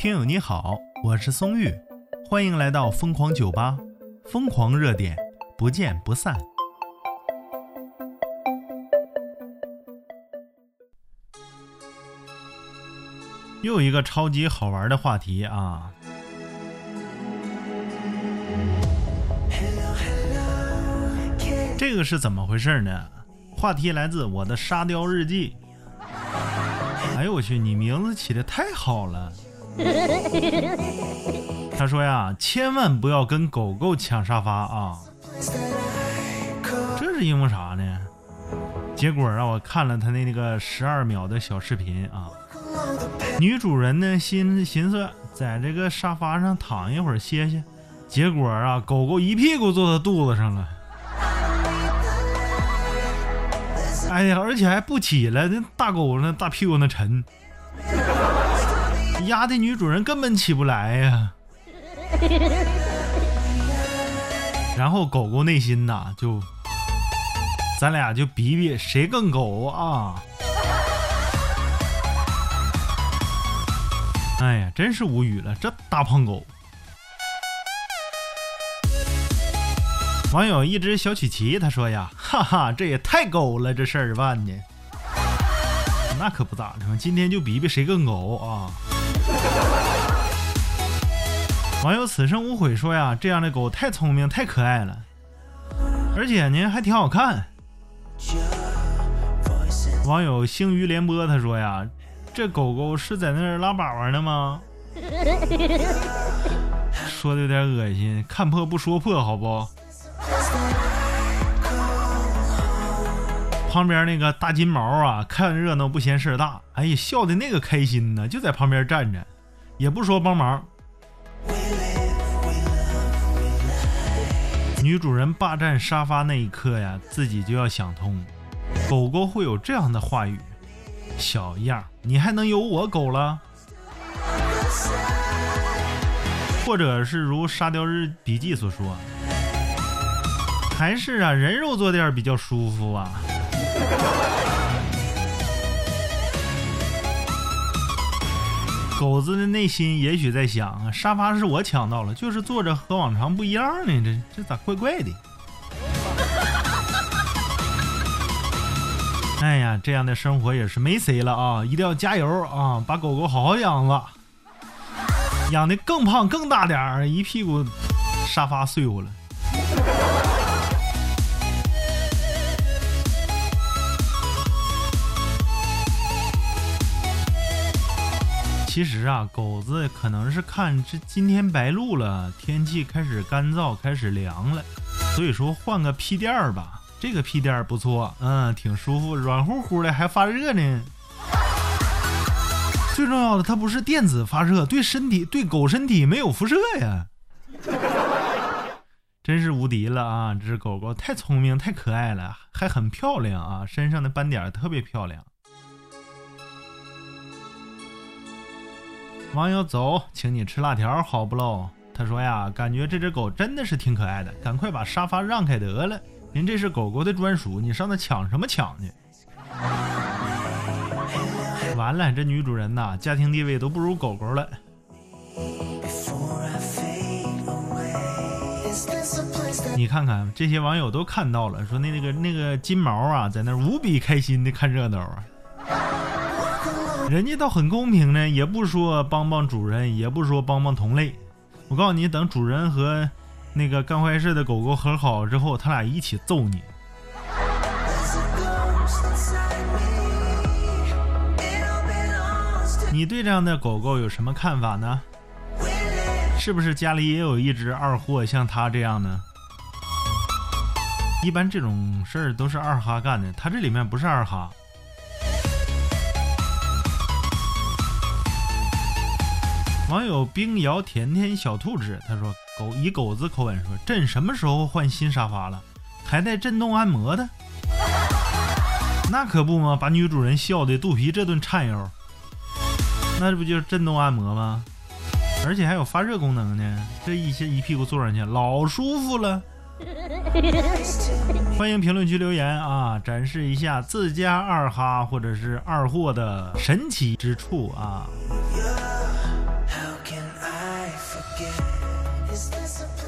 听友你好，我是松玉，欢迎来到疯狂酒吧，疯狂热点，不见不散。又一个超级好玩的话题啊！这个是怎么回事呢？话题来自我的沙雕日记。哎呦我去，你名字起的太好了！他说呀，千万不要跟狗狗抢沙发啊！这是因为啥呢？结果让我看了他那那个十二秒的小视频啊，女主人呢心寻思在这个沙发上躺一会儿歇歇，结果啊，狗狗一屁股坐他肚子上了。哎呀，而且还不起来，那大狗那大屁股那沉，压的女主人根本起不来呀。然后狗狗内心呐，就咱俩就比比谁更狗啊！哎呀，真是无语了，这大胖狗。网友一只小曲奇他说呀，哈哈，这也太狗了，这事儿办的，那可不咋的嘛。今天就比比谁更狗啊！网友此生无悔说呀，这样的狗太聪明太可爱了，而且呢还挺好看。网友星鱼联播他说呀，这狗狗是在那儿拉粑粑呢吗？说的有点恶心，看破不说破，好不？旁边那个大金毛啊，看热闹不嫌事儿大，哎呀，笑的那个开心呢，就在旁边站着，也不说帮忙。女主人霸占沙发那一刻呀，自己就要想通，狗狗会有这样的话语：“小样，你还能有我狗了？”或者是如沙雕日笔记所说：“还是啊，人肉坐垫比较舒服啊。”狗子的内心也许在想，沙发是我抢到了，就是坐着和往常不一样呢，这这咋怪怪的？哎呀，这样的生活也是没谁了啊！一定要加油啊，把狗狗好好养了，养的更胖更大点儿，一屁股沙发碎乎了。其实啊，狗子可能是看这今天白露了，天气开始干燥，开始凉了，所以说换个屁垫儿吧。这个屁垫儿不错，嗯，挺舒服，软乎乎的，还发热呢。最重要的，它不是电子发热，对身体对狗身体没有辐射呀。真是无敌了啊！这只狗狗太聪明，太可爱了，还很漂亮啊，身上的斑点特别漂亮。网友走，请你吃辣条，好不喽？他说呀，感觉这只狗真的是挺可爱的，赶快把沙发让开得了，人这是狗狗的专属，你上那抢什么抢去？完了，这女主人呐，家庭地位都不如狗狗了。你看看，这些网友都看到了，说那那个那个金毛啊，在那无比开心的看热闹啊。人家倒很公平呢，也不说帮帮主人，也不说帮帮同类。我告诉你，等主人和那个干坏事的狗狗和好之后，他俩一起揍你。你对这样的狗狗有什么看法呢？是不是家里也有一只二货像他这样呢？一般这种事儿都是二哈干的，他这里面不是二哈。网友冰瑶甜甜小兔子他说：“狗以狗子口吻说，朕什么时候换新沙发了？还带震动按摩的？那可不嘛，把女主人笑的肚皮这顿颤悠。那这不就是震动按摩吗？而且还有发热功能呢。这一些一屁股坐上去，老舒服了。欢迎评论区留言啊，展示一下自家二哈或者是二货的神奇之处啊。” again. Is this a